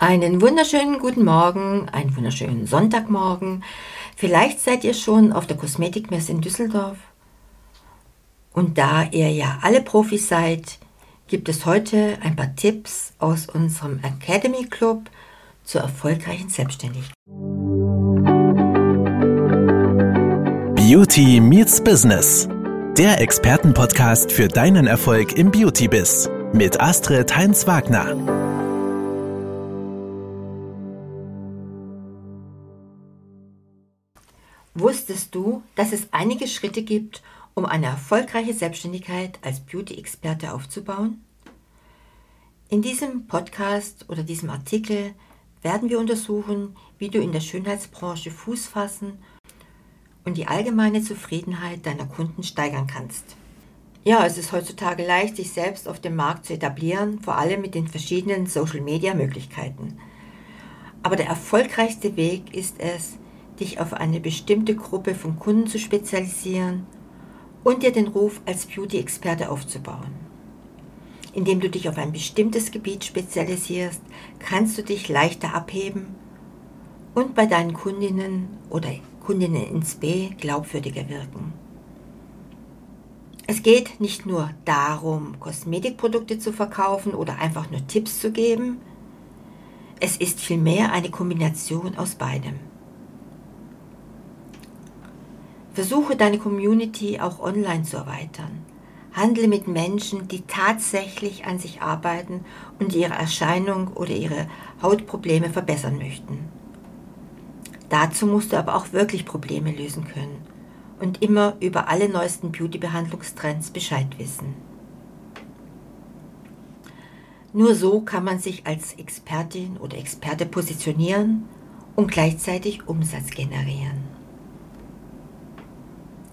Einen wunderschönen guten Morgen, einen wunderschönen Sonntagmorgen. Vielleicht seid ihr schon auf der Kosmetikmesse in Düsseldorf. Und da ihr ja alle Profis seid, gibt es heute ein paar Tipps aus unserem Academy Club zur erfolgreichen Selbstständigkeit. Beauty Meets Business. Der Expertenpodcast für deinen Erfolg im Beauty-Biz mit Astrid Heinz-Wagner. Wusstest du, dass es einige Schritte gibt, um eine erfolgreiche Selbstständigkeit als Beauty-Experte aufzubauen? In diesem Podcast oder diesem Artikel werden wir untersuchen, wie du in der Schönheitsbranche Fuß fassen und die allgemeine Zufriedenheit deiner Kunden steigern kannst. Ja, es ist heutzutage leicht, sich selbst auf dem Markt zu etablieren, vor allem mit den verschiedenen Social-Media-Möglichkeiten. Aber der erfolgreichste Weg ist es, dich auf eine bestimmte Gruppe von Kunden zu spezialisieren und dir den Ruf als Beauty-Experte aufzubauen. Indem du dich auf ein bestimmtes Gebiet spezialisierst, kannst du dich leichter abheben und bei deinen Kundinnen oder Kundinnen ins B glaubwürdiger wirken. Es geht nicht nur darum, Kosmetikprodukte zu verkaufen oder einfach nur Tipps zu geben. Es ist vielmehr eine Kombination aus beidem. Versuche deine Community auch online zu erweitern. Handle mit Menschen, die tatsächlich an sich arbeiten und ihre Erscheinung oder ihre Hautprobleme verbessern möchten. Dazu musst du aber auch wirklich Probleme lösen können und immer über alle neuesten Beauty-Behandlungstrends Bescheid wissen. Nur so kann man sich als Expertin oder Experte positionieren und gleichzeitig Umsatz generieren.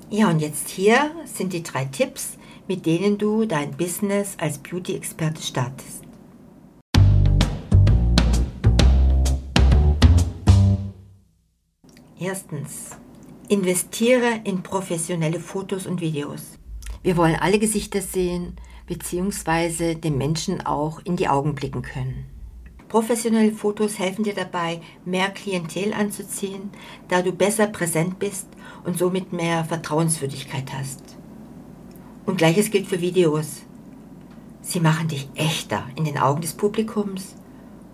Ja, und jetzt hier sind die drei Tipps, mit denen du dein Business als Beauty-Experte startest. Erstens, investiere in professionelle Fotos und Videos. Wir wollen alle Gesichter sehen, beziehungsweise den Menschen auch in die Augen blicken können. Professionelle Fotos helfen dir dabei, mehr Klientel anzuziehen, da du besser präsent bist und somit mehr Vertrauenswürdigkeit hast. Und gleiches gilt für Videos. Sie machen dich echter in den Augen des Publikums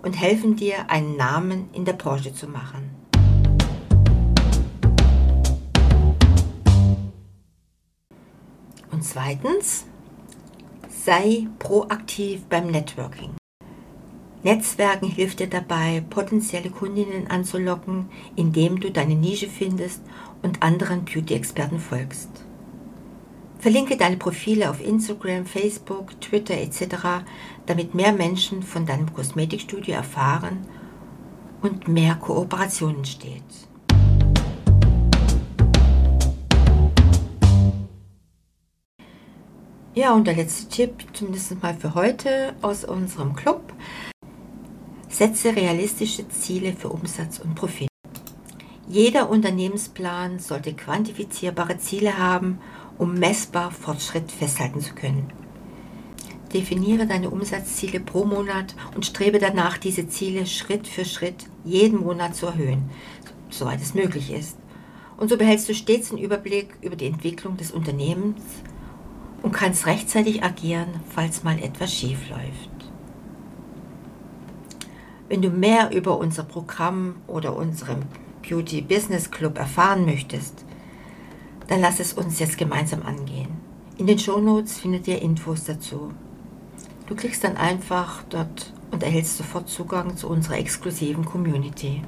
und helfen dir, einen Namen in der Branche zu machen. Und zweitens, sei proaktiv beim Networking. Netzwerken hilft dir dabei, potenzielle Kundinnen anzulocken, indem du deine Nische findest und anderen Beauty-Experten folgst. Verlinke deine Profile auf Instagram, Facebook, Twitter etc., damit mehr Menschen von deinem Kosmetikstudio erfahren und mehr Kooperation entsteht. Ja, und der letzte Tipp, zumindest mal für heute aus unserem Club. Setze realistische Ziele für Umsatz und Profit. Jeder Unternehmensplan sollte quantifizierbare Ziele haben, um messbar Fortschritt festhalten zu können. Definiere deine Umsatzziele pro Monat und strebe danach, diese Ziele Schritt für Schritt jeden Monat zu erhöhen, soweit es möglich ist. Und so behältst du stets einen Überblick über die Entwicklung des Unternehmens und kannst rechtzeitig agieren, falls mal etwas schief läuft. Wenn du mehr über unser Programm oder unseren Beauty Business Club erfahren möchtest, dann lass es uns jetzt gemeinsam angehen. In den Shownotes findet ihr Infos dazu. Du klickst dann einfach dort und erhältst sofort Zugang zu unserer exklusiven Community.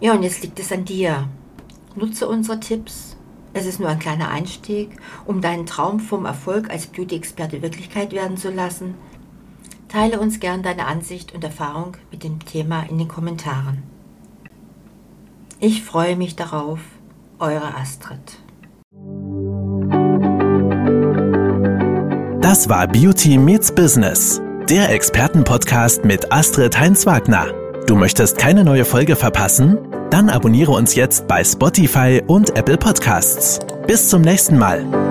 Ja, und jetzt liegt es an dir. Nutze unsere Tipps. Es ist nur ein kleiner Einstieg, um deinen Traum vom Erfolg als Beauty-Experte Wirklichkeit werden zu lassen – Teile uns gern deine Ansicht und Erfahrung mit dem Thema in den Kommentaren. Ich freue mich darauf, eure Astrid. Das war Beauty Meets Business, der Expertenpodcast mit Astrid Heinz-Wagner. Du möchtest keine neue Folge verpassen? Dann abonniere uns jetzt bei Spotify und Apple Podcasts. Bis zum nächsten Mal.